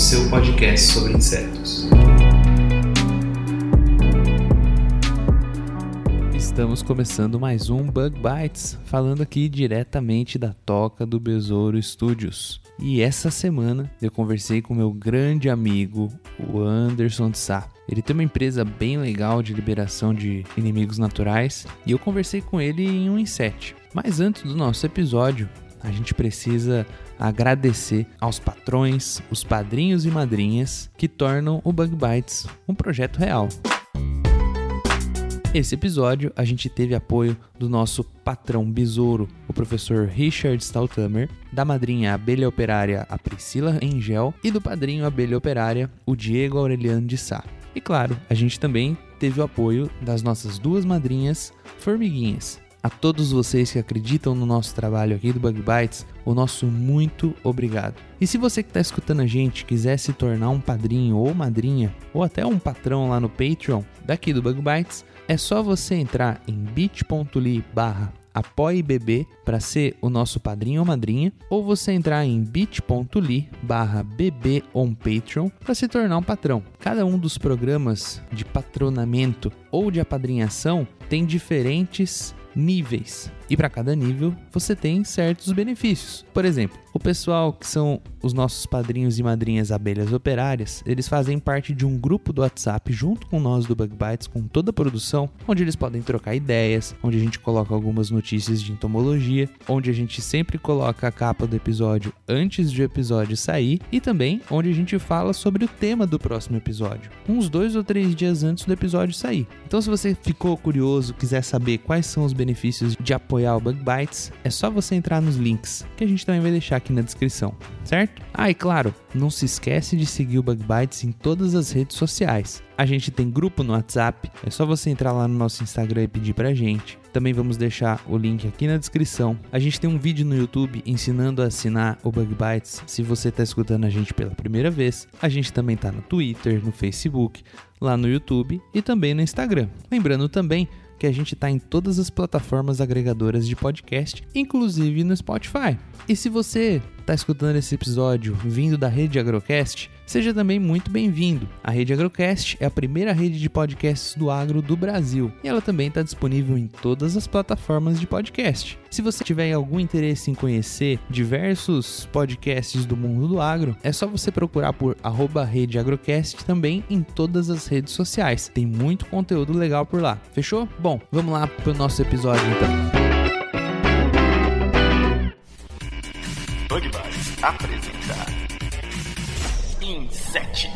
seu podcast sobre insetos. Estamos começando mais um Bug Bites, falando aqui diretamente da Toca do Besouro Studios. E essa semana eu conversei com meu grande amigo, o Anderson de Sá. Ele tem uma empresa bem legal de liberação de inimigos naturais e eu conversei com ele em um inset. Mas antes do nosso episódio, a gente precisa agradecer aos patrões, os padrinhos e madrinhas que tornam o Bug Bites um projeto real. Esse episódio a gente teve apoio do nosso patrão besouro, o professor Richard Stautheimer, da madrinha abelha operária, a Priscila Engel, e do padrinho abelha operária, o Diego Aureliano de Sá. E claro, a gente também teve o apoio das nossas duas madrinhas formiguinhas. A todos vocês que acreditam no nosso trabalho aqui do Bug Bites, o nosso muito obrigado. E se você que está escutando a gente quiser se tornar um padrinho ou madrinha, ou até um patrão lá no Patreon daqui do Bug Bites, é só você entrar em bit.ly barra apoiebb para ser o nosso padrinho ou madrinha, ou você entrar em bit.ly barra bbonpatreon para se tornar um patrão. Cada um dos programas de patronamento ou de apadrinhação tem diferentes níveis. E para cada nível você tem certos benefícios. Por exemplo, o pessoal que são os nossos padrinhos e madrinhas abelhas operárias, eles fazem parte de um grupo do WhatsApp junto com nós do Bug Bites, com toda a produção, onde eles podem trocar ideias, onde a gente coloca algumas notícias de entomologia, onde a gente sempre coloca a capa do episódio antes do episódio sair e também onde a gente fala sobre o tema do próximo episódio, uns dois ou três dias antes do episódio sair. Então, se você ficou curioso, quiser saber quais são os benefícios de apoiar o Bug Bites, é só você entrar nos links que a gente também vai deixar aqui na descrição, certo? Ah, e claro, não se esquece de seguir o Bug Bites em todas as redes sociais. A gente tem grupo no WhatsApp, é só você entrar lá no nosso Instagram e pedir pra gente. Também vamos deixar o link aqui na descrição. A gente tem um vídeo no YouTube ensinando a assinar o Bug Bites se você está escutando a gente pela primeira vez. A gente também tá no Twitter, no Facebook, lá no YouTube e também no Instagram. Lembrando também que a gente está em todas as plataformas agregadoras de podcast, inclusive no Spotify. E se você está escutando esse episódio vindo da rede Agrocast, seja também muito bem-vindo. A rede Agrocast é a primeira rede de podcasts do agro do Brasil e ela também está disponível em todas as plataformas de podcast. Se você tiver algum interesse em conhecer diversos podcasts do mundo do agro, é só você procurar por arroba rede Agrocast também em todas as redes sociais. Tem muito conteúdo legal por lá. Fechou? Bom, vamos lá para o nosso episódio então. Bug apresenta Inset.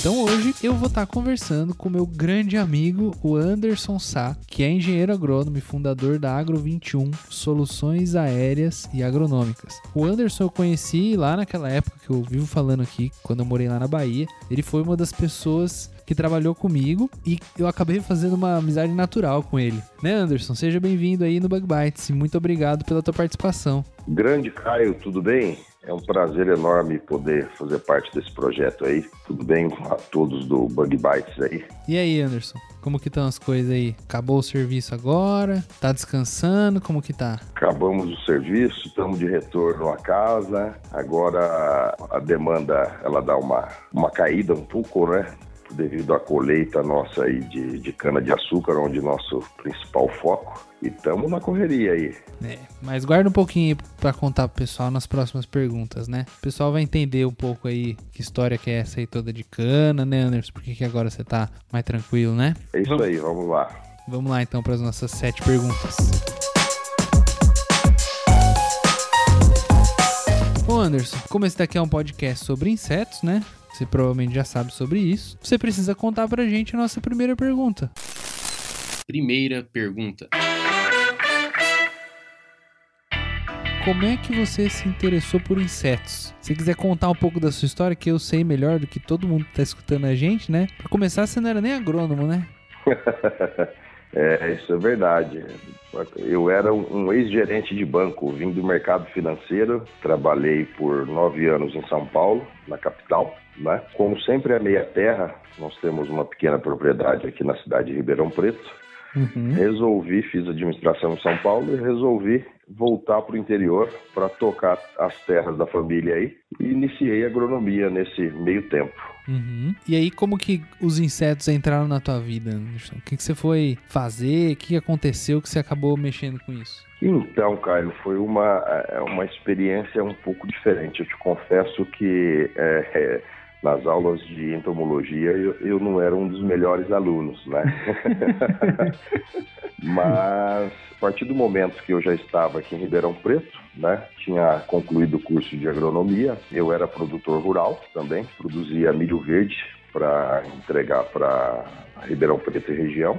Então hoje eu vou estar conversando com meu grande amigo, o Anderson Sá, que é engenheiro agrônomo e fundador da Agro 21 Soluções Aéreas e Agronômicas. O Anderson eu conheci lá naquela época que eu vivo falando aqui, quando eu morei lá na Bahia. Ele foi uma das pessoas que trabalhou comigo e eu acabei fazendo uma amizade natural com ele. Né, Anderson? Seja bem-vindo aí no Bug Bites e muito obrigado pela tua participação. Grande Caio, tudo bem? É um prazer enorme poder fazer parte desse projeto aí. Tudo bem a todos do Bug Bites aí? E aí, Anderson? Como que estão as coisas aí? Acabou o serviço agora? Tá descansando? Como que tá? Acabamos o serviço, estamos de retorno à casa. Agora a demanda ela dá uma, uma caída um pouco, né? Devido à colheita nossa aí de, de cana-de-açúcar, onde nosso principal foco. E estamos na correria aí. É, mas guarda um pouquinho para contar pro pessoal nas próximas perguntas, né? O pessoal vai entender um pouco aí que história que é essa aí toda de cana, né, Anderson? Por que, que agora você tá mais tranquilo, né? É isso Vamos- aí, vamos lá. Vamos lá então para as nossas sete perguntas. Ô Anderson, como esse daqui é um podcast sobre insetos, né? Você provavelmente já sabe sobre isso. Você precisa contar pra gente a nossa primeira pergunta. Primeira pergunta. Como é que você se interessou por insetos? Se quiser contar um pouco da sua história, que eu sei melhor do que todo mundo que tá escutando a gente, né? Pra começar, você não era nem agrônomo, né? é, isso é verdade. Eu era um ex-gerente de banco, vim do mercado financeiro, trabalhei por nove anos em São Paulo, na capital. Né? Como sempre é meia terra, nós temos uma pequena propriedade aqui na cidade de Ribeirão Preto. Uhum. Resolvi, fiz administração em São Paulo e resolvi voltar para o interior para tocar as terras da família aí e iniciei agronomia nesse meio tempo. Uhum. E aí, como que os insetos entraram na tua vida, Anderson? O que, que você foi fazer? O que aconteceu que você acabou mexendo com isso? Então, Caio, foi uma, é, uma experiência um pouco diferente. Eu te confesso que é, é, nas aulas de entomologia eu, eu não era um dos melhores alunos, né? Mas a partir do momento que eu já estava aqui em Ribeirão Preto, né, tinha concluído o curso de agronomia, eu era produtor rural também, produzia milho verde para entregar para Ribeirão Preto e região.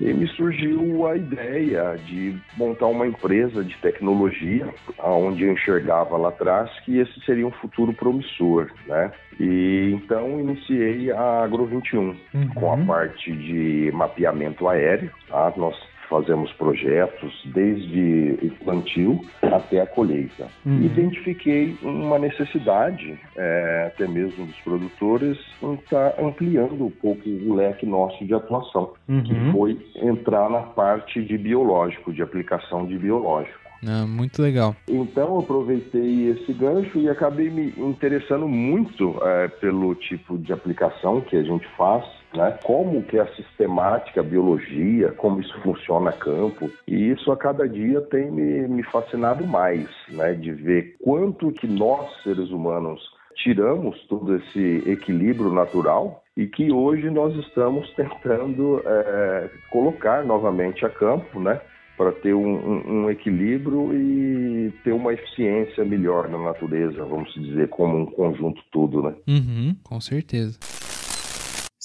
E me surgiu a ideia de montar uma empresa de tecnologia, onde eu enxergava lá atrás que esse seria um futuro promissor, né? E então iniciei a Agro 21 uhum. com a parte de mapeamento aéreo. Tá? Nós fazemos projetos desde o plantio até a colheita. Uhum. Identifiquei uma necessidade, é, até mesmo dos produtores, em estar tá ampliando um pouco o leque nosso de atuação, uhum. que foi entrar na parte de biológico, de aplicação de biológico. Ah, muito legal. Então aproveitei esse gancho e acabei me interessando muito é, pelo tipo de aplicação que a gente faz, né? Como que é a sistemática, a biologia, como isso funciona a campo. E isso a cada dia tem me, me fascinado mais, né? De ver quanto que nós, seres humanos, tiramos todo esse equilíbrio natural e que hoje nós estamos tentando é, colocar novamente a campo, né? para ter um, um, um, equilíbrio e ter uma eficiência melhor na natureza, vamos dizer, como um conjunto todo, né? Uhum, com certeza.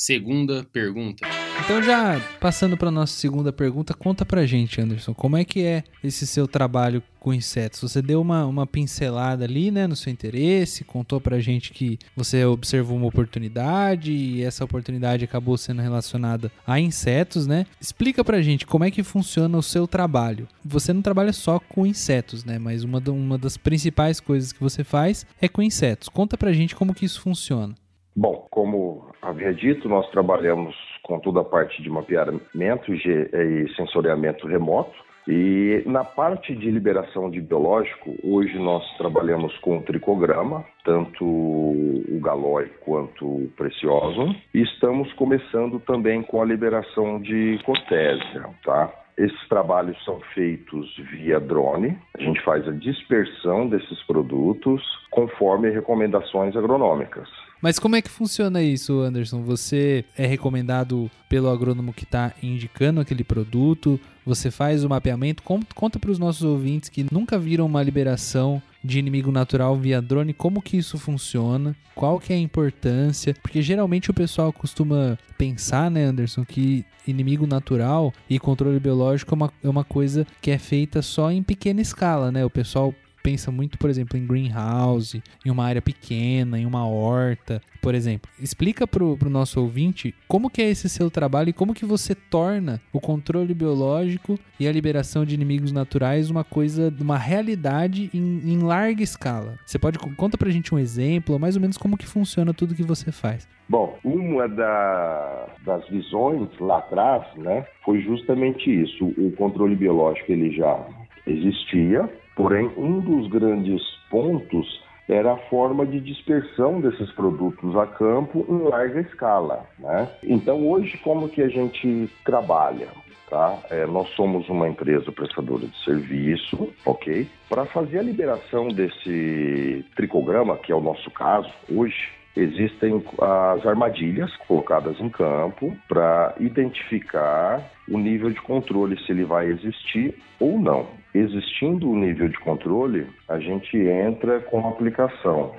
Segunda pergunta. Então já passando para nossa segunda pergunta, conta pra gente, Anderson, como é que é esse seu trabalho com insetos? Você deu uma, uma pincelada ali, né, no seu interesse, contou pra gente que você observou uma oportunidade e essa oportunidade acabou sendo relacionada a insetos, né? Explica pra gente como é que funciona o seu trabalho. Você não trabalha só com insetos, né, mas uma, uma das principais coisas que você faz é com insetos. Conta pra gente como que isso funciona. Bom, como havia dito, nós trabalhamos com toda a parte de mapeamento e sensoriamento remoto. E na parte de liberação de biológico, hoje nós trabalhamos com o tricograma, tanto o galói quanto o precioso, e estamos começando também com a liberação de cotésia, tá? Esses trabalhos são feitos via drone. A gente faz a dispersão desses produtos conforme recomendações agronômicas. Mas como é que funciona isso, Anderson? Você é recomendado pelo agrônomo que está indicando aquele produto? Você faz o mapeamento? Conta para os nossos ouvintes que nunca viram uma liberação de inimigo natural via drone, como que isso funciona, qual que é a importância, porque geralmente o pessoal costuma pensar, né, Anderson, que inimigo natural e controle biológico é uma, é uma coisa que é feita só em pequena escala, né? O pessoal pensa muito, por exemplo, em greenhouse, em uma área pequena, em uma horta, por exemplo. Explica pro, pro nosso ouvinte como que é esse seu trabalho e como que você torna o controle biológico e a liberação de inimigos naturais uma coisa, uma realidade em, em larga escala. Você pode conta pra gente um exemplo, mais ou menos como que funciona tudo que você faz. Bom, uma da, das visões lá atrás, né, foi justamente isso. O controle biológico ele já existia, Porém, um dos grandes pontos era a forma de dispersão desses produtos a campo em larga escala. Né? Então, hoje, como que a gente trabalha? Tá? É, nós somos uma empresa prestadora de serviço, ok? Para fazer a liberação desse tricograma, que é o nosso caso hoje, existem as armadilhas colocadas em campo para identificar o nível de controle, se ele vai existir ou não. Existindo o nível de controle, a gente entra com a aplicação.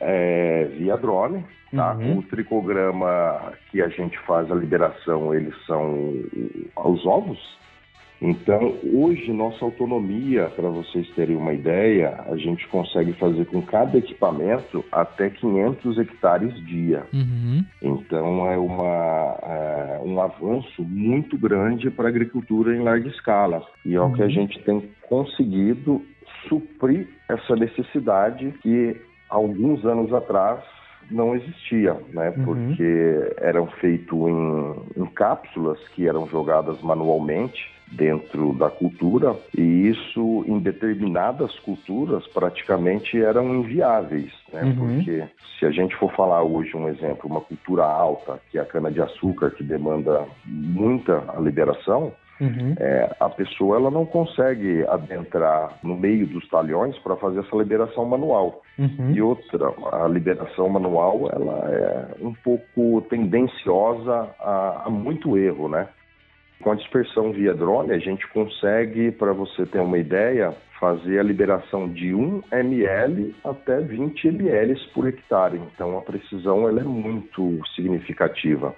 é via drone. Tá? Uhum. O tricograma que a gente faz a liberação, eles são os ovos. Então, hoje, nossa autonomia, para vocês terem uma ideia, a gente consegue fazer com cada equipamento até 500 hectares dia. Uhum. Então, é, uma, é um avanço muito grande para a agricultura em larga escala. E é o que a gente tem conseguido suprir essa necessidade que alguns anos atrás não existia, né? Uhum. Porque eram feitos em, em cápsulas que eram jogadas manualmente dentro da cultura e isso em determinadas culturas praticamente eram inviáveis, né? Uhum. Porque se a gente for falar hoje um exemplo, uma cultura alta, que é a cana de açúcar que demanda muita liberação, Uhum. é, a pessoa ela não consegue adentrar no meio dos talhões para fazer essa liberação manual. Uhum. E outra, a liberação manual ela é um pouco tendenciosa a, a muito erro, né? Com a dispersão via drone, a gente consegue, para você ter uma ideia, fazer a liberação de 1 ml até 20 ml por hectare. Então a precisão ela é muito significativa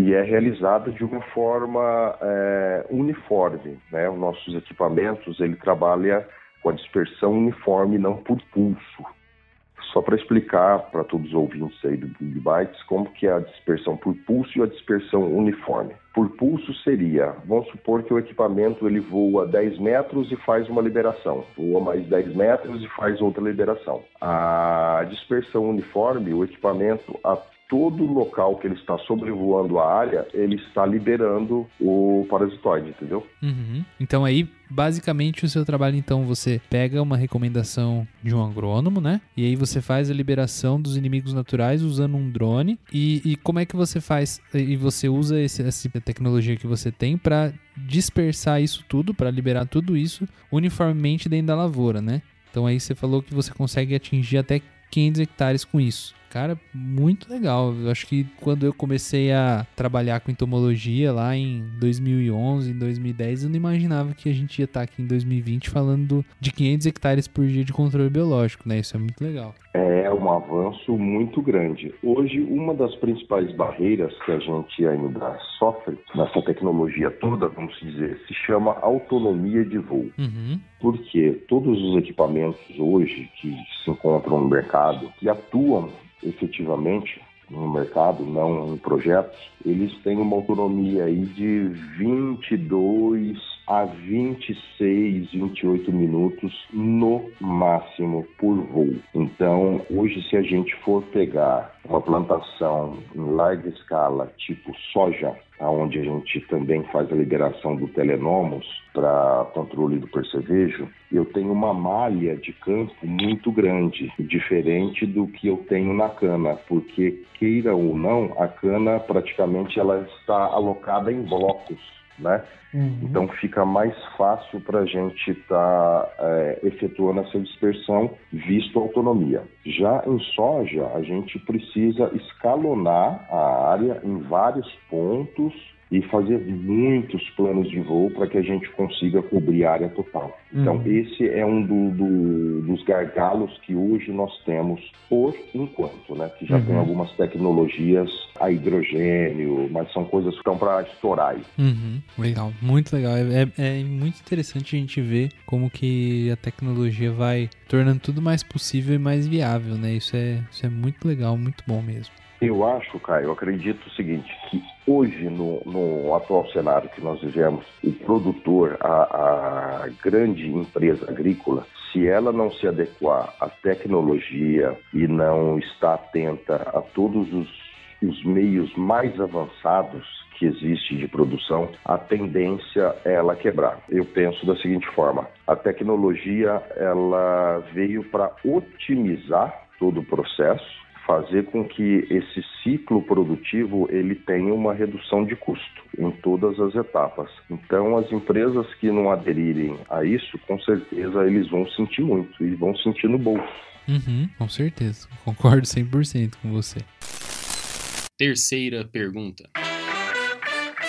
e é realizada de uma forma é, uniforme. Né? Os nossos equipamentos ele trabalha com a dispersão uniforme, não por pulso. Só para explicar para todos os ouvintes aí do Big Bytes como que é a dispersão por pulso e a dispersão uniforme. Por pulso seria, vamos supor que o equipamento ele voa 10 metros e faz uma liberação, voa mais 10 metros e faz outra liberação. A dispersão uniforme, o equipamento a todo local que ele está sobrevoando a área, ele está liberando o parasitoide, entendeu? Uhum. Então aí, basicamente, o seu trabalho, então, você pega uma recomendação de um agrônomo, né? E aí você faz a liberação dos inimigos naturais usando um drone. E, e como é que você faz? E você usa esse, essa tecnologia que você tem para dispersar isso tudo, para liberar tudo isso uniformemente dentro da lavoura, né? Então aí você falou que você consegue atingir até 500 hectares com isso. Cara, muito legal. Eu acho que quando eu comecei a trabalhar com entomologia lá em 2011, em 2010, eu não imaginava que a gente ia estar aqui em 2020 falando de 500 hectares por dia de controle biológico, né? Isso é muito legal. É um avanço muito grande. Hoje, uma das principais barreiras que a gente ainda sofre nessa tecnologia toda, vamos dizer, se chama autonomia de voo. Uhum. Porque todos os equipamentos hoje que se encontram no mercado, que atuam efetivamente no mercado, não em projetos, eles têm uma autonomia aí de 22 a 26, 28 minutos no máximo por voo. Então, hoje, se a gente for pegar uma plantação em larga escala, tipo soja, onde a gente também faz a liberação do telenomos para controle do percevejo, eu tenho uma malha de campo muito grande, diferente do que eu tenho na cana, porque queira ou não, a cana praticamente ela está alocada em blocos, né? Então fica mais fácil para a gente estar tá, é, efetuando essa dispersão, visto a autonomia. Já em soja, a gente precisa escalonar a área em vários pontos e fazer muitos planos de voo para que a gente consiga cobrir a área total. Então, Uhum. esse é um do- do- dos gargalos que hoje nós temos por enquanto, né? Que já Uhum. tem algumas tecnologias a hidrogênio, mas são coisas que estão para estourar aí. Uhum, legal, muito legal. É, é- é muito interessante a gente ver como que a tecnologia vai tornando tudo mais possível e mais viável, né? Isso é, isso é muito legal, muito bom mesmo. Eu acho, Caio, acredito o seguinte, que hoje, no, no atual cenário que nós vivemos, o produtor, a, a grande empresa agrícola, se ela não se adequar à tecnologia e não está atenta a todos os, os meios mais avançados que existe de produção, a tendência é ela quebrar. Eu penso da seguinte forma: a tecnologia ela veio para otimizar todo o processo, fazer com que esse ciclo produtivo ele tenha uma redução de custo em todas as etapas. Então, as empresas que não aderirem a isso, com certeza eles vão sentir muito e vão sentir no bolso. Uhum, com certeza, concordo 100% com você. Terceira pergunta.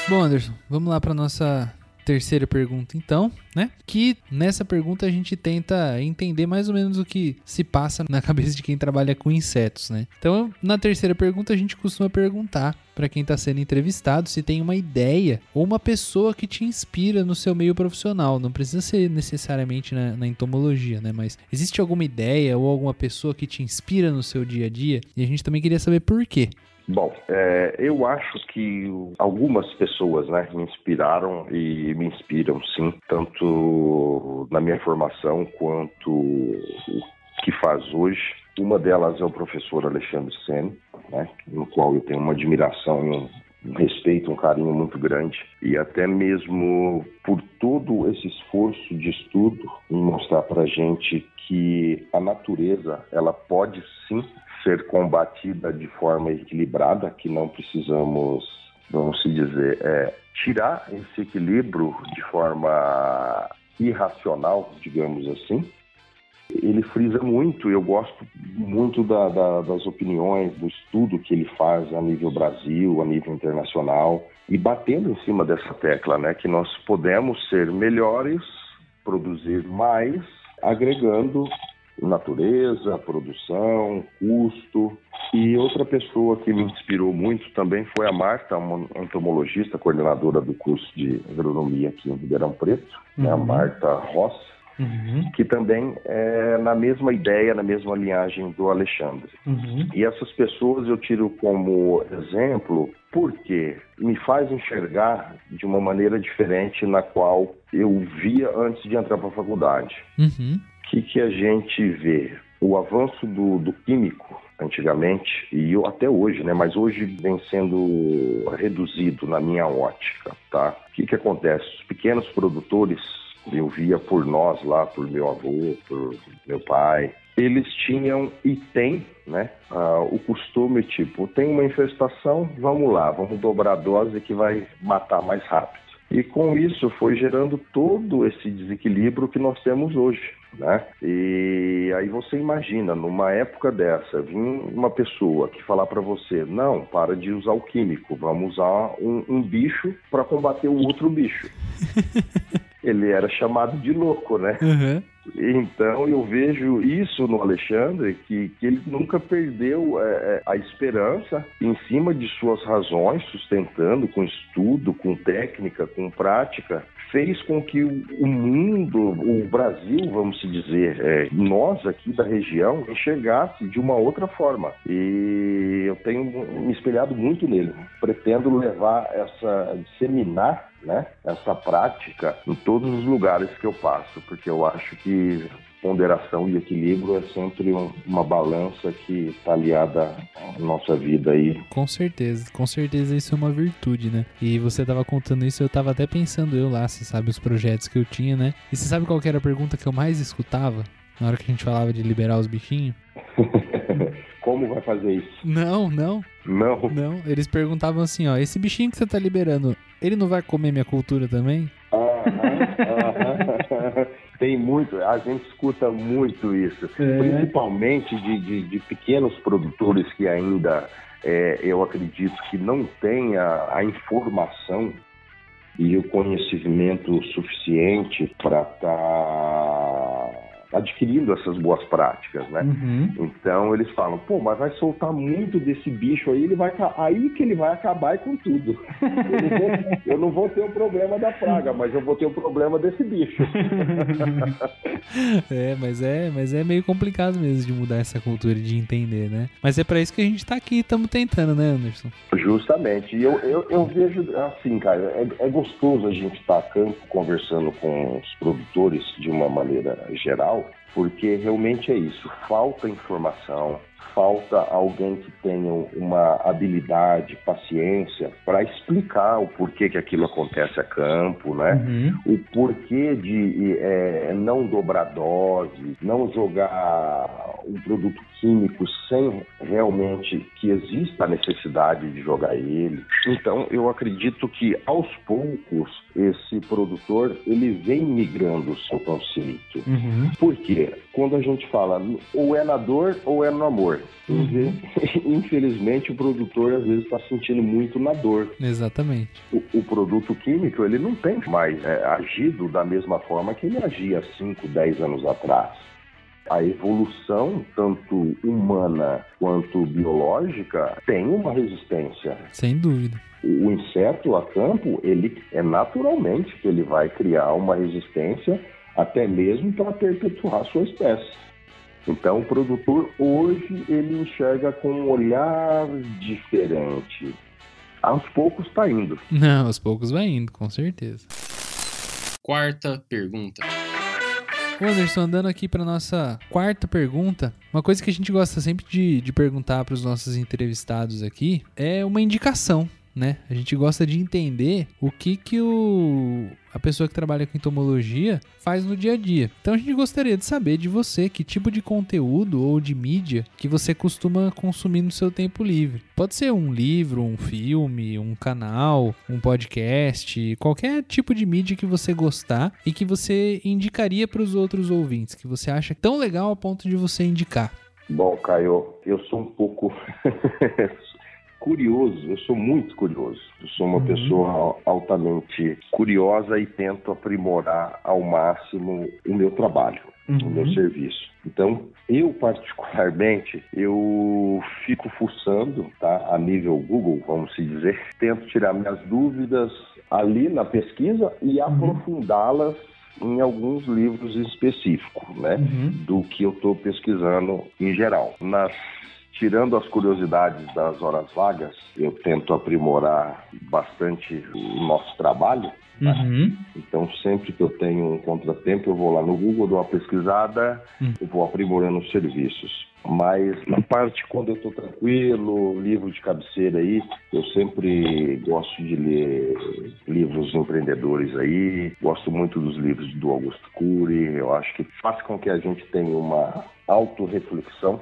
Bom, Anderson, vamos lá para nossa terceira pergunta, então, né? Que nessa pergunta a gente tenta entender mais ou menos o que se passa na cabeça de quem trabalha com insetos, né? Então, na terceira pergunta, a gente costuma perguntar para quem está sendo entrevistado se tem uma ideia ou uma pessoa que te inspira no seu meio profissional. Não precisa ser necessariamente na, na entomologia, né? Mas existe alguma ideia ou alguma pessoa que te inspira no seu dia a dia? E a gente também queria saber por quê. Bom, é, eu acho que algumas pessoas né, me inspiraram e me inspiram sim, tanto na minha formação quanto o que faz hoje. Uma delas é o professor Alexandre Sen, né, no qual eu tenho uma admiração e um, um respeito, um carinho muito grande e até mesmo por todo esse esforço de estudo mostrar para gente que a natureza ela pode sim ser combatida de forma equilibrada, que não precisamos, vamos se dizer, é, tirar esse equilíbrio de forma irracional, digamos assim. Ele frisa muito, eu gosto muito da, da, das opiniões, do estudo que ele faz a nível Brasil, a nível internacional, e batendo em cima dessa tecla, né, que nós podemos ser melhores, produzir mais, agregando natureza, produção, custo. E outra pessoa que me inspirou muito também foi a Marta, uma entomologista, coordenadora do curso de agronomia aqui em Ribeirão Preto, uhum. né, a Marta Rossi, uhum. que também é na mesma ideia, na mesma linhagem do Alexandre. Uhum. E essas pessoas eu tiro como exemplo porque me faz enxergar de uma maneira diferente na qual eu via antes de entrar para a faculdade. Uhum que, que a gente vê? O avanço do, do químico antigamente e eu, até hoje, né? Mas hoje vem sendo reduzido na minha ótica, tá? O que, que acontece? Os pequenos produtores, eu via por nós lá, por meu avô, por meu pai, eles tinham e têm, né? Uh, o costume tipo, tem uma infestação, vamos lá, vamos dobrar a dose que vai matar mais rápido. E com isso foi gerando todo esse desequilíbrio que nós temos hoje. Né? E aí você imagina, numa época dessa, vir uma pessoa que falar para você, não, para de usar o químico, vamos usar um, um bicho para combater o outro bicho. Ele era chamado de louco, né? Uhum. Então eu vejo isso no Alexandre, que, que ele nunca perdeu é, é, a esperança em cima de suas razões, sustentando com estudo, com técnica, com prática, fez com que o mundo, o Brasil, vamos dizer, é, nós aqui da região, enxergasse de uma outra forma. E eu tenho me espelhado muito nele. Pretendo levar essa, disseminar né, essa prática em todos os lugares que eu passo, porque eu acho que ponderação e equilíbrio é sempre um, uma balança que está aliada à nossa vida aí. Com certeza, com certeza isso é uma virtude, né? E você estava contando isso, eu estava até pensando eu lá, você sabe os projetos que eu tinha, né? E você sabe qual era a pergunta que eu mais escutava na hora que a gente falava de liberar os bichinhos? Como vai fazer isso? Não, não. Não. Não, eles perguntavam assim, ó, esse bichinho que você tá liberando, ele não vai comer minha cultura também? Tem muito, a gente escuta muito isso, é. principalmente de, de, de, pequenos produtores que ainda, é, eu acredito que não têm a, a informação e o conhecimento suficiente para estar tá adquirindo essas boas práticas, né? Uhum. Então eles falam, pô, mas vai soltar muito desse bicho aí, ele vai aí que ele vai acabar com tudo. Eu não, vou, eu não vou ter o problema da praga, mas eu vou ter o problema desse bicho. é, mas é, mas é meio complicado mesmo de mudar essa cultura de entender, né? Mas é para isso que a gente tá aqui, estamos tentando, né, Anderson? Justamente. E eu, eu, eu vejo assim, cara, é, é gostoso a gente estar tá a campo conversando com os produtores de uma maneira geral porque realmente é isso, falta informação, falta alguém que tenha uma habilidade, paciência para explicar o porquê que aquilo acontece a campo, né? Uhum. O porquê de é, não dobrar dose, não jogar um produto químico sem realmente que exista a necessidade de jogar ele. Então, eu acredito que aos poucos esse produtor ele vem migrando o seu conceito. Uhum. Por quê? Quando a gente fala ou é na dor ou é no amor. Uhum. Infelizmente, o produtor às vezes está sentindo muito na dor. Exatamente. O, o produto químico ele não tem mais é, agido da mesma forma que ele agia 5, 10 anos atrás. A evolução, tanto humana quanto biológica, tem uma resistência. Sem dúvida. O inseto a campo, ele é naturalmente que ele vai criar uma resistência até mesmo para perpetuar sua espécie. Então, o produtor hoje ele enxerga com um olhar diferente. Aos poucos está indo. Não, aos poucos vai indo, com certeza. Quarta pergunta. Anderson, andando aqui para nossa quarta pergunta, uma coisa que a gente gosta sempre de, de perguntar para os nossos entrevistados aqui é uma indicação, né? A gente gosta de entender o que que o, a pessoa que trabalha com entomologia faz no dia a dia. Então a gente gostaria de saber de você que tipo de conteúdo ou de mídia que você costuma consumir no seu tempo livre. Pode ser um livro, um filme, um canal, um podcast, qualquer tipo de mídia que você gostar e que você indicaria para os outros ouvintes, que você acha tão legal a ponto de você indicar. Bom, Caio, eu sou um pouco curioso, eu sou muito curioso. Eu sou uma pessoa altamente curiosa e tento aprimorar ao máximo o meu trabalho, o meu serviço. Então, eu particularmente, eu fico fuçando, tá, a nível Google, vamos se dizer, tento tirar minhas dúvidas ali na pesquisa e aprofundá-las em alguns livros específicos, né, do que eu estou pesquisando em geral. Nas Tirando as curiosidades das horas vagas, eu tento aprimorar bastante o nosso trabalho. Uhum. Então, sempre que eu tenho um contratempo, eu vou lá no Google, dou uma pesquisada Hum. e vou aprimorando os serviços. Mas na parte quando eu estou tranquilo, livro de cabeceira aí, eu sempre gosto de ler livros empreendedores aí, gosto muito dos livros do Augusto Cury, eu acho que faz com que a gente tenha uma autorreflexão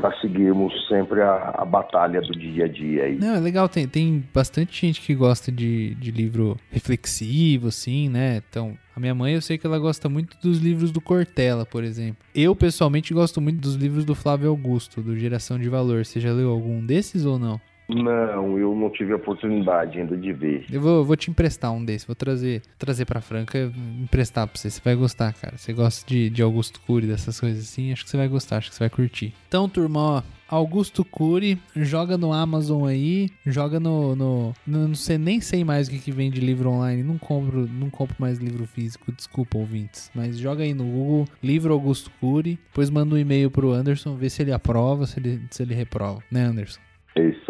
para seguirmos sempre a, a batalha do dia a dia aí. Não, é legal, tem, tem bastante gente que gosta de, de livro reflexivo, assim, né? Então, a minha mãe, eu sei que ela gosta muito dos livros do Cortella, por exemplo. Eu, pessoalmente, gosto muito dos livros do Flávio Augusto, do Geração de Valor. Você já leu algum desses ou não? Não, eu não tive a oportunidade ainda de ver. Eu vou, vou te emprestar um desses, vou trazer, trazer pra Franca, emprestar pra você. Você vai gostar, cara. Você gosta de, de Augusto Cury, dessas coisas assim, acho que você vai gostar, acho que você vai curtir. Então, turma, ó, Augusto Cury, joga no Amazon aí, joga no, no, no- não sei nem sei mais o que, que vem de livro online, não compro, não compro mais livro físico, desculpa ouvintes, mas joga aí no Google, livro Augusto Cury, depois manda um e-mail pro Anderson, vê se ele aprova, se ele, se ele reprova, né Anderson? É isso.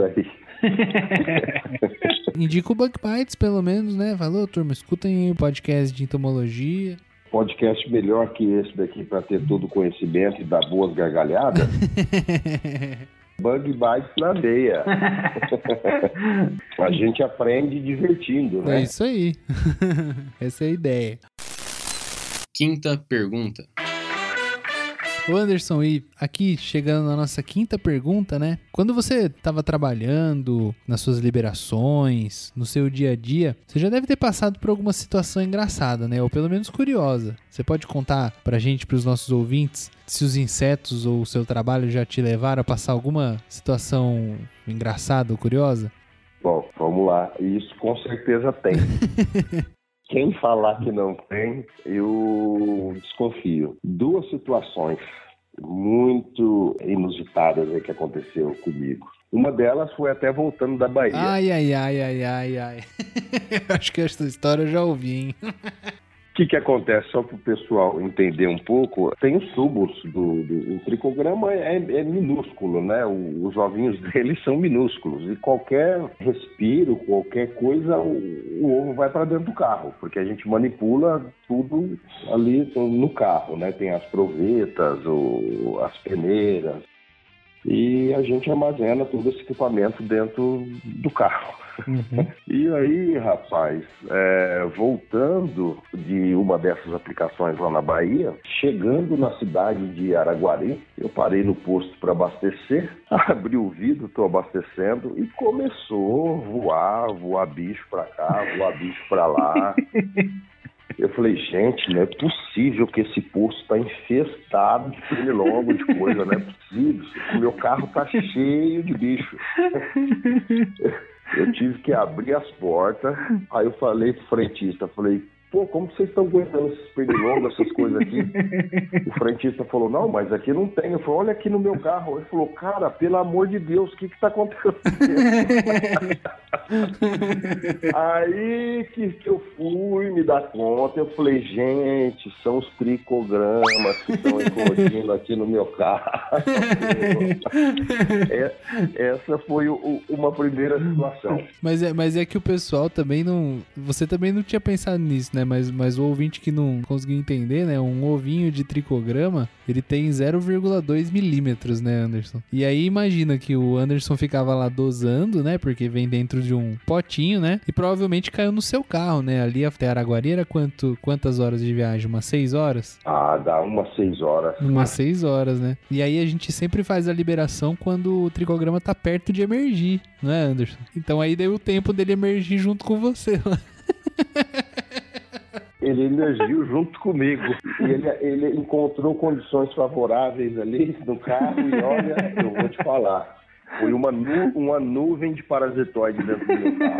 Indica o Bug Bites, pelo menos, né? Falou, turma, escutem aí o podcast de entomologia. Podcast melhor que esse daqui para ter todo o conhecimento e dar boas gargalhadas. Bug bites na veia. a gente aprende divertindo, É né? isso aí. Essa é a ideia. Quinta pergunta. Ô Anderson, e aqui chegando na nossa quinta pergunta, né? Quando você estava trabalhando nas suas liberações, no seu dia a dia, você já deve ter passado por alguma situação engraçada, né? Ou pelo menos curiosa. Você pode contar pra gente, pros nossos ouvintes, se os insetos ou o seu trabalho já te levaram a passar alguma situação engraçada ou curiosa? Bom, vamos lá. Isso com certeza tem. Quem falar que não tem, eu desconfio. Duas situações muito inusitadas que aconteceu comigo. Uma delas foi até voltando da Bahia. Ai, ai, ai, ai, ai, ai. Acho que essa história eu já ouvi, hein? Que, que acontece, só para o pessoal entender um pouco, tem os tubos do, do o tricograma é, é minúsculo, né? O- os ovinhos dele são minúsculos e qualquer respiro, qualquer coisa, o, o ovo vai para dentro do carro, porque a gente manipula tudo ali no carro, né? Tem as provetas, o, as peneiras e a gente armazena todo esse equipamento dentro do carro. Uhum. E aí, rapaz, é, voltando de uma dessas aplicações lá na Bahia, chegando na cidade de Araguari, eu parei no posto para abastecer, abri o vidro, estou abastecendo e começou a voar, voar bicho para cá, voar bicho para lá. Eu falei, gente, não é possível que esse posto está infestado de pernilongo, de coisa, não é possível. O meu carro tá cheio de bicho. Eu tive que abrir as portas. Aí eu falei frentista, falei, pô, como vocês estão aguentando esses pernilongos, essas coisas aqui? O frentista falou, não, mas aqui não tem. Eu falei, olha aqui no meu carro. Ele falou, cara, pelo amor de Deus, o que que tá acontecendo? Aí que, que eu fui me dar conta, eu falei, gente, são os tricogramas que estão eclodindo aqui no meu carro. É- essa foi o- uma primeira situação. Mas é, mas é que o pessoal também não. Você também não tinha pensado nisso, né? Mas, mas o ouvinte que não conseguiu entender, né? Um ovinho de tricograma, ele tem 0,2 milímetros, né, Anderson? E aí imagina que o Anderson ficava lá dosando, né? Porque vem dentro de um potinho, né? E provavelmente caiu no seu carro, né? Ali até Araguari era quanto, quantas horas de viagem? Umas 6 horas? Ah, dá umas seis horas. Umas 6 horas, né? E aí a gente sempre faz a liberação quando o tricograma tá perto de emergir, não é, Anderson? Então aí deu o tempo dele emergir junto com você lá. Ele emergiu junto comigo. E ele, ele encontrou condições favoráveis ali no carro e olha, eu vou te falar. Foi uma, nu- uma nuvem de parasitoide dentro do meu carro.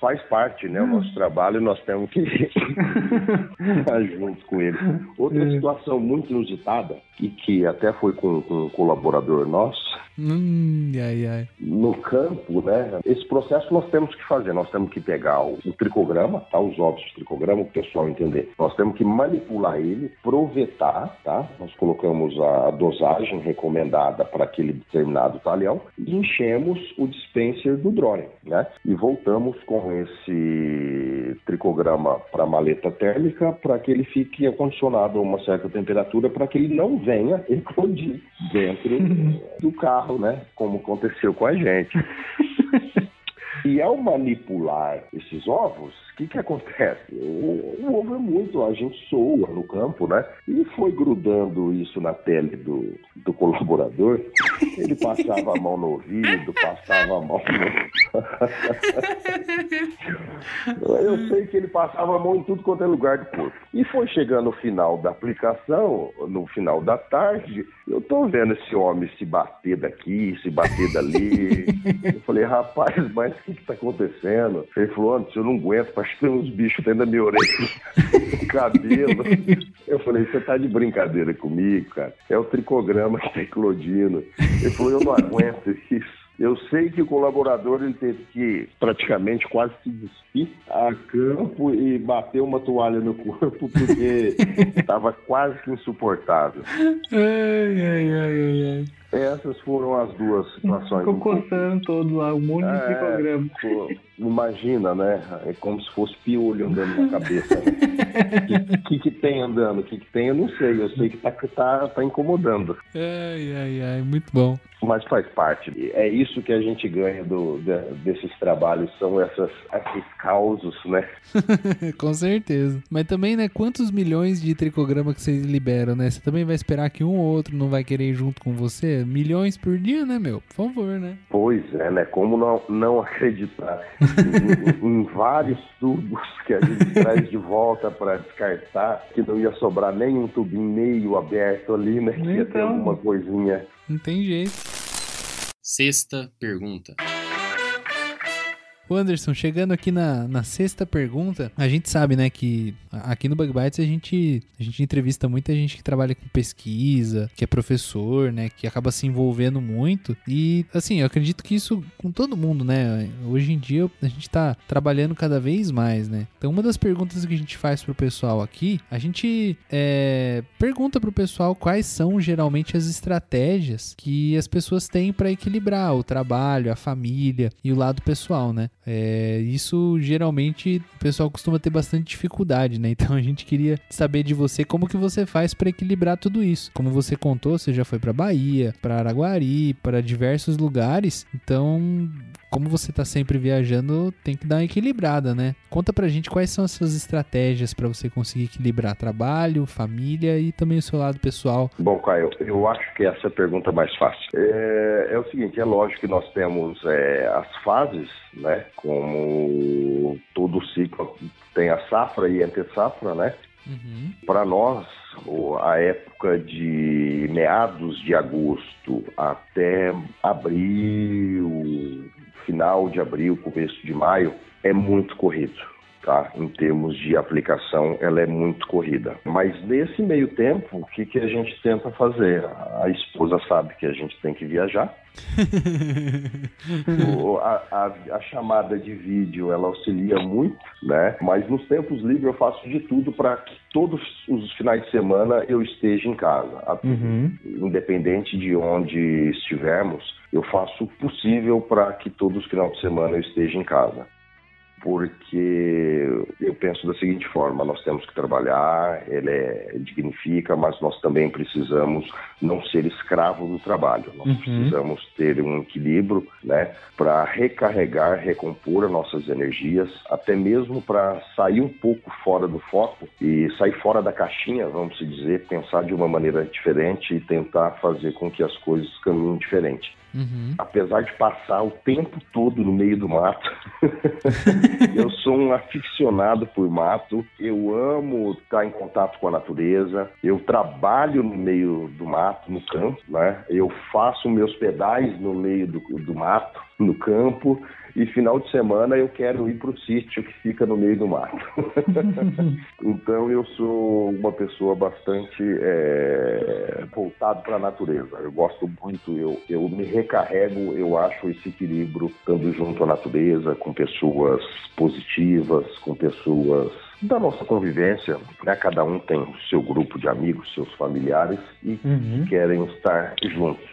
Faz parte, né? O nosso trabalho nós temos que estar junto com ele. Outra situação muito inusitada, e que até foi com, com um colaborador nosso, Hum, ai, ai. no campo, né? Esse processo nós temos que fazer. Nós temos que pegar o, o tricograma, tá? Os ovos de tricograma, para o pessoal entender. Nós temos que manipular ele, provetar, tá? Nós colocamos a dosagem recomendada para aquele determinado talhão e enchemos o dispenser do drone, né? E voltamos com esse tricograma para a maleta térmica para que ele fique acondicionado a uma certa temperatura para que ele não venha eclodir dentro do carro, né? Como aconteceu com a gente. E ao manipular esses ovos, o que, que acontece? O, o ovo é muito, a gente soa no campo, né? E foi grudando isso na pele do, do colaborador. Ele passava a mão no ouvido, passava a mão no... Eu sei que ele passava a mão em tudo quanto é lugar do corpo. E foi chegando o final da aplicação, no final da tarde, eu tô vendo esse homem se bater daqui, se bater dali. Eu falei, rapaz, mas o que que tá acontecendo? Ele falou, antes eu não aguento, parece que tem uns bichos dentro da minha orelha, no cabelo. Eu falei, você tá de brincadeira comigo, cara? É o tricograma que tá eclodindo. Ele falou, eu não aguento isso. Eu sei que o colaborador ele teve que praticamente quase se despir a campo e bater uma toalha no corpo porque estava quase que insuportável. Ai, ai, ai, ai. Essas foram as duas situações. Ficou coçando todo lá, um monte de É, tricograma. pô, imagina, né? É como se fosse piolho andando na cabeça. O que, que, que tem andando? O que, que tem? Eu não sei. Eu sei que tá, tá, tá incomodando. Ai, ai, ai, muito bom. Mas faz parte. É isso que a gente ganha do, de- desses trabalhos, são essas, esses causos, né? Com certeza. Mas também, né, quantos milhões de tricograma que vocês liberam, né? Você também vai esperar que um ou outro não vai querer ir junto com você? Milhões por dia, né, meu? Por favor, né? Pois é, né? Como não, não acreditar em, em vários tubos que a gente traz de volta para descartar, que não ia sobrar nem um tubinho meio aberto ali, né? Que ia ter Então. alguma coisinha. Não tem jeito. Sexta pergunta. Ô Anderson, chegando aqui na, na sexta pergunta, a gente sabe, né, que aqui no Bug Bites a gente, a gente entrevista muita gente que trabalha com pesquisa, que é professor, né, que acaba se envolvendo muito. E, assim, eu acredito que isso com todo mundo, né, hoje em dia a gente tá trabalhando cada vez mais, né. Então, uma das perguntas que a gente faz pro pessoal aqui, a gente é, pergunta pro pessoal quais são geralmente as estratégias que as pessoas têm para equilibrar o trabalho, a família e o lado pessoal, né? É, isso geralmente o pessoal costuma ter bastante dificuldade, né? Então a gente queria saber de você como que você faz para equilibrar tudo isso. Como você contou, você já foi para Bahia, para Araguari, para diversos lugares. Então como você tá sempre viajando, tem que dar uma equilibrada, né? Conta pra gente quais são as suas estratégias para você conseguir equilibrar trabalho, família e também o seu lado pessoal. Bom, Caio, eu acho que essa é a pergunta mais fácil. É, é o seguinte, é lógico que nós temos é, as fases, né? Como todo ciclo tem a safra e entre safra, né? Uhum. Para nós, a época de meados de agosto até abril, final de abril, começo de maio, é muito corrido. Tá? Em termos de aplicação, ela é muito corrida. Mas nesse meio tempo, o que, que a gente tenta fazer? A esposa sabe que a gente tem que viajar, o- a, a- a chamada de vídeo ela auxilia muito, né? Mas nos tempos livres eu faço de tudo para que todos os finais de semana eu esteja em casa. A- Independente de onde estivermos, eu faço o possível para que todos os finais de semana eu esteja em casa. Porque eu penso da seguinte forma: nós temos que trabalhar, ele é, dignifica, mas nós também precisamos não ser escravo do trabalho. Nós precisamos ter um equilíbrio, né, para recarregar, recompor as nossas energias, até mesmo para sair um pouco fora do foco e sair fora da caixinha, vamos dizer, pensar de uma maneira diferente e tentar fazer com que as coisas caminhem diferente. Uhum. Apesar de passar o tempo todo no meio do mato, eu sou um aficionado por mato. Eu amo estar em contato com a natureza. Eu trabalho no meio do mato, no campo, né? Eu faço meus pedais no meio do, do mato, no campo. E final de semana eu quero ir para o sítio que fica no meio do mato. então eu sou uma pessoa bastante é, voltado para a natureza. Eu gosto muito, eu, eu me recarrego, eu acho esse equilíbrio estando junto à natureza, com pessoas positivas, com pessoas da nossa convivência. Né? Cada um tem o seu grupo de amigos, seus familiares e querem estar juntos.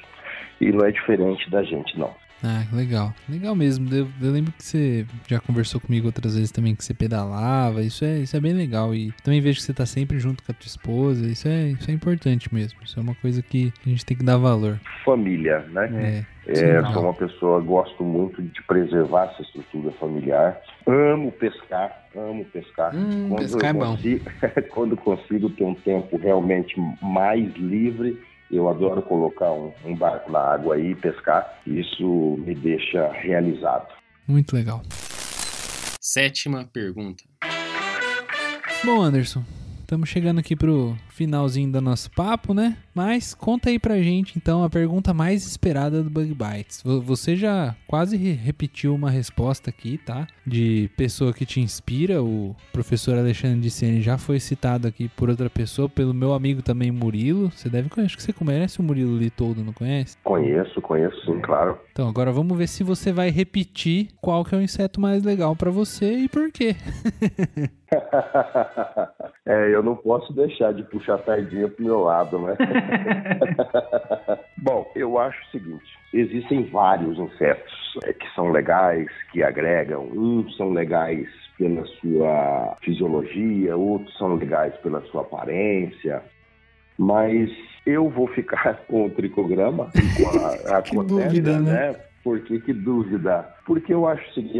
E não é diferente da gente, não. Ah, legal. Legal mesmo. Eu, eu lembro que você já conversou comigo outras vezes também que você pedalava. Isso é, isso é bem legal. E também vejo que você tá sempre junto com a tua esposa. Isso é, isso é importante mesmo. Isso é uma coisa que a gente tem que dar valor. Família, né? É. é sou uma pessoa, gosto muito de preservar essa estrutura familiar. Amo pescar, amo pescar. Hum, quando, pescar eu é bom. consigo, quando consigo ter um tempo realmente mais livre, eu adoro colocar um, um barco na água aí e pescar. Isso me deixa realizado. Muito legal. Sétima pergunta. Bom, Anderson, estamos chegando aqui pro finalzinho do nosso papo, né? Mas conta aí pra gente, então, a pergunta mais esperada do Bug Bites. Vo- Você já quase re- repetiu uma resposta aqui, tá? De pessoa que te inspira. O professor Alexandre de Sene já foi citado aqui por outra pessoa, pelo meu amigo também, Murilo. Você deve conhecer, acho que você conhece o Murilo Litoldo, não conhece? Conheço, conheço sim, claro. Então, agora vamos ver se você vai repetir qual que é o inseto mais legal pra você e por quê. é, eu não posso deixar de puxar a sardinha pro meu lado, né? Bom, eu acho o seguinte: existem vários insetos é, que são legais, que agregam. Uns são legais pela sua fisiologia, outros são legais pela sua aparência. Mas eu vou ficar com o tricograma, com a, a Que dúvida, né? Por que, que dúvida? Porque eu acho o seguinte,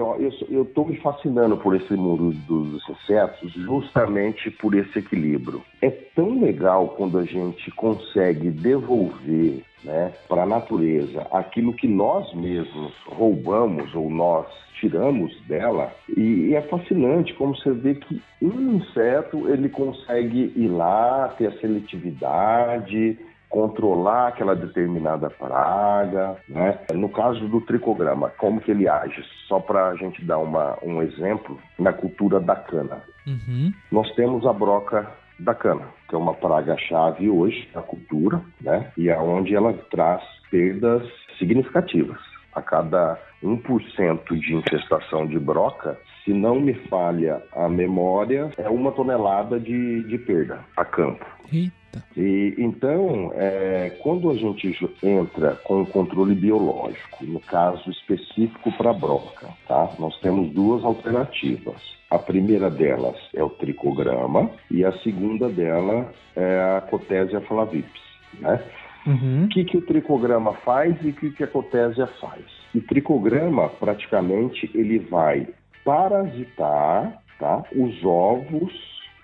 eu, tô me fascinando por esse mundo dos insetos justamente por esse equilíbrio. É tão legal quando a gente consegue devolver né, para a natureza aquilo que nós mesmos roubamos ou nós tiramos dela e é fascinante como você vê que um inseto ele consegue ir lá ter a seletividade controlar aquela determinada praga, né? No caso do tricograma, como que ele age? Só para a gente dar uma, um exemplo, na cultura da cana. Uhum. Nós temos a broca da cana, que é uma praga-chave hoje na cultura, né? E aonde ela traz perdas significativas. A cada 1% de infestação de broca, se não me falha a memória, é uma tonelada de, de perda a campo. Eita. E, então, é, quando a gente entra com o controle biológico, no caso específico para a broca, tá? nós temos duas alternativas. A primeira delas é o tricograma e a segunda dela é a Cotésia flavips. Né? Uhum. O que, que o tricograma faz e o que, que a Cotésia faz? O tricograma, praticamente, ele vai parasitar tá, os ovos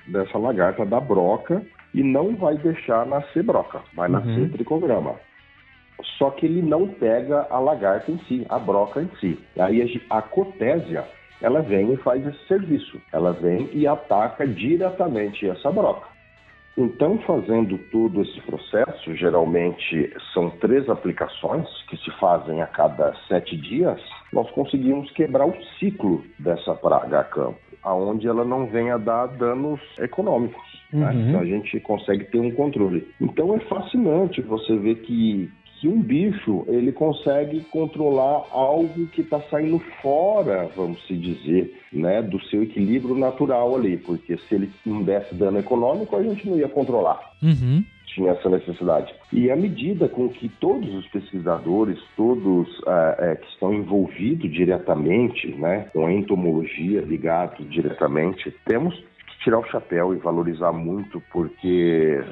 dessa lagarta da broca e não vai deixar nascer broca, vai Uhum. nascer tricograma. Só que ele não pega a lagarta em si, a broca em si. Aí a, cotésia, ela vem e faz esse serviço. Ela vem e ataca diretamente essa broca. Então, fazendo todo esse processo, geralmente são três aplicações que se fazem a cada sete dias, nós conseguimos quebrar o ciclo dessa praga a campo, aonde ela não venha dar danos econômicos. Né? Uhum. Então, a gente consegue ter um controle. Então, é fascinante você ver que que um bicho ele consegue controlar algo que está saindo fora, vamos se dizer, né, do seu equilíbrio natural ali, porque se ele não desse dano econômico, a gente não ia controlar Uhum. tinha essa necessidade. E à medida com que todos os pesquisadores, todos ah, eh, que estão envolvidos diretamente né, com a entomologia, ligados diretamente, temos tirar o chapéu e valorizar muito, porque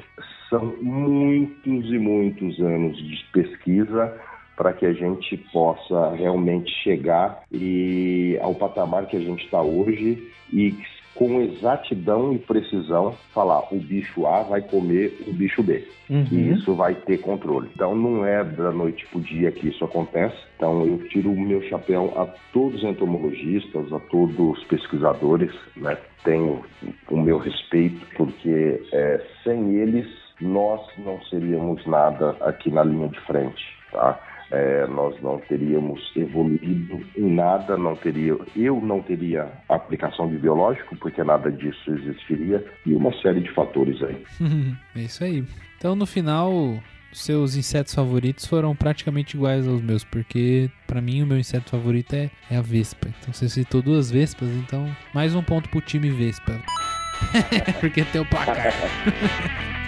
são muitos e muitos anos de pesquisa para que a gente possa realmente chegar e ao patamar que a gente está hoje e com exatidão e precisão falar o bicho A vai comer o bicho B Uhum. e isso vai ter controle. Então não é da noite para o dia que isso acontece. Então eu tiro o meu chapéu a todos os entomologistas, a todos os pesquisadores, né? Tenho o meu respeito porque é, sem eles nós não seríamos nada aqui na linha de frente, tá? É, nós não teríamos evoluído em nada, não teria, eu não teria aplicação de biológico, porque nada disso existiria, e uma série de fatores aí. é isso aí. Então, no final, seus insetos favoritos foram praticamente iguais aos meus, porque pra mim o meu inseto favorito é, é a vespa. Então você citou duas vespas, então mais um ponto pro time vespa. porque tem o placar.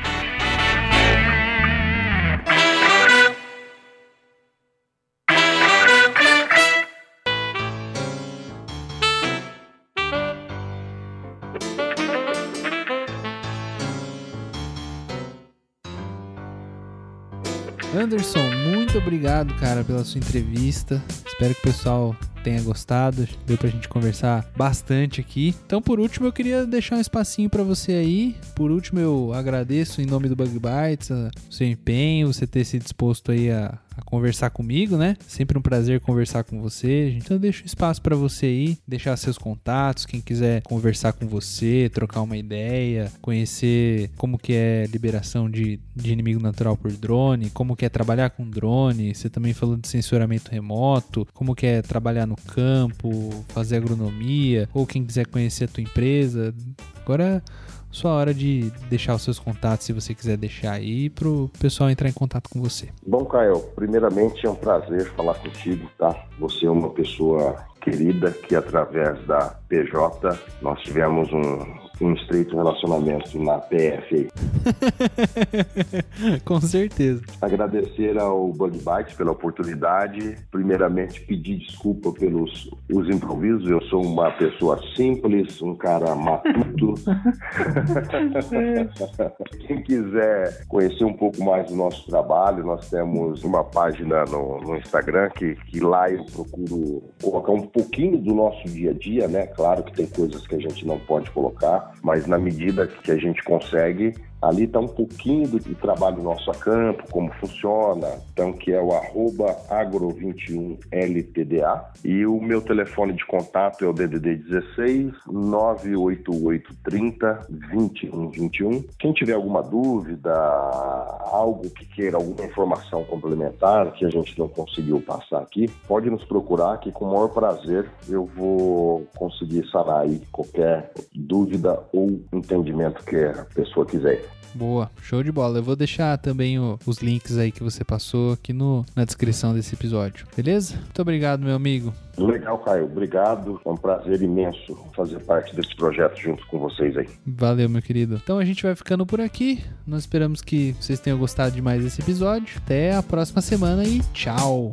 Anderson, muito obrigado, cara, pela sua entrevista. Espero que o pessoal tenha gostado. Deu pra gente conversar bastante aqui. Então, por último, eu queria deixar um espacinho pra você aí. Por último, eu agradeço em nome do Bug Bites o seu empenho, você ter se disposto aí a, a conversar comigo, né? Sempre um prazer conversar com você. Então, deixo espaço pra você aí, deixar seus contatos, quem quiser conversar com você, trocar uma ideia, conhecer como que é liberação de, de inimigo natural por drone, como que é trabalhar com drone. Você também falou de censuramento remoto, como que é trabalhar no campo, fazer agronomia, ou quem quiser conhecer a tua empresa. Agora sua hora de deixar os seus contatos, se você quiser deixar aí, pro pessoal entrar em contato com você. Bom, Caio, primeiramente é um prazer falar contigo, tá? Você é uma pessoa querida que através da PJ nós tivemos um, um estreito relacionamento na PF. com certeza. Agradecer ao Bug Bites pela oportunidade. Primeiramente, pedir desculpa pelos os improvisos. Eu sou uma pessoa simples, um cara matuto. Quem quiser conhecer um pouco mais do nosso trabalho, nós temos uma página no, no Instagram que, que lá eu procuro colocar um pouquinho do nosso dia a dia, né? Claro que tem coisas que a gente não pode colocar, mas na medida que a gente consegue, ali está um pouquinho do, do trabalho nosso a campo, como funciona, então que é o arroba agro21ltda e o meu telefone de contato é o DDD 16 98830 2121. Quem tiver alguma dúvida, algo que queira, alguma informação complementar que a gente não conseguiu passar aqui, pode nos procurar que com o maior prazer eu vou conseguir sanar aí qualquer dúvida ou entendimento que a pessoa quiser. Boa, show de bola. Eu vou deixar também o- os links aí que você passou aqui no, na descrição desse episódio, beleza? Muito obrigado, meu amigo. Legal, Caio. Obrigado. É um prazer imenso fazer parte desse projeto junto com vocês aí. Valeu, meu querido. Então a gente vai ficando por aqui. Nós esperamos que vocês tenham gostado demais desse episódio. Até a próxima semana e tchau!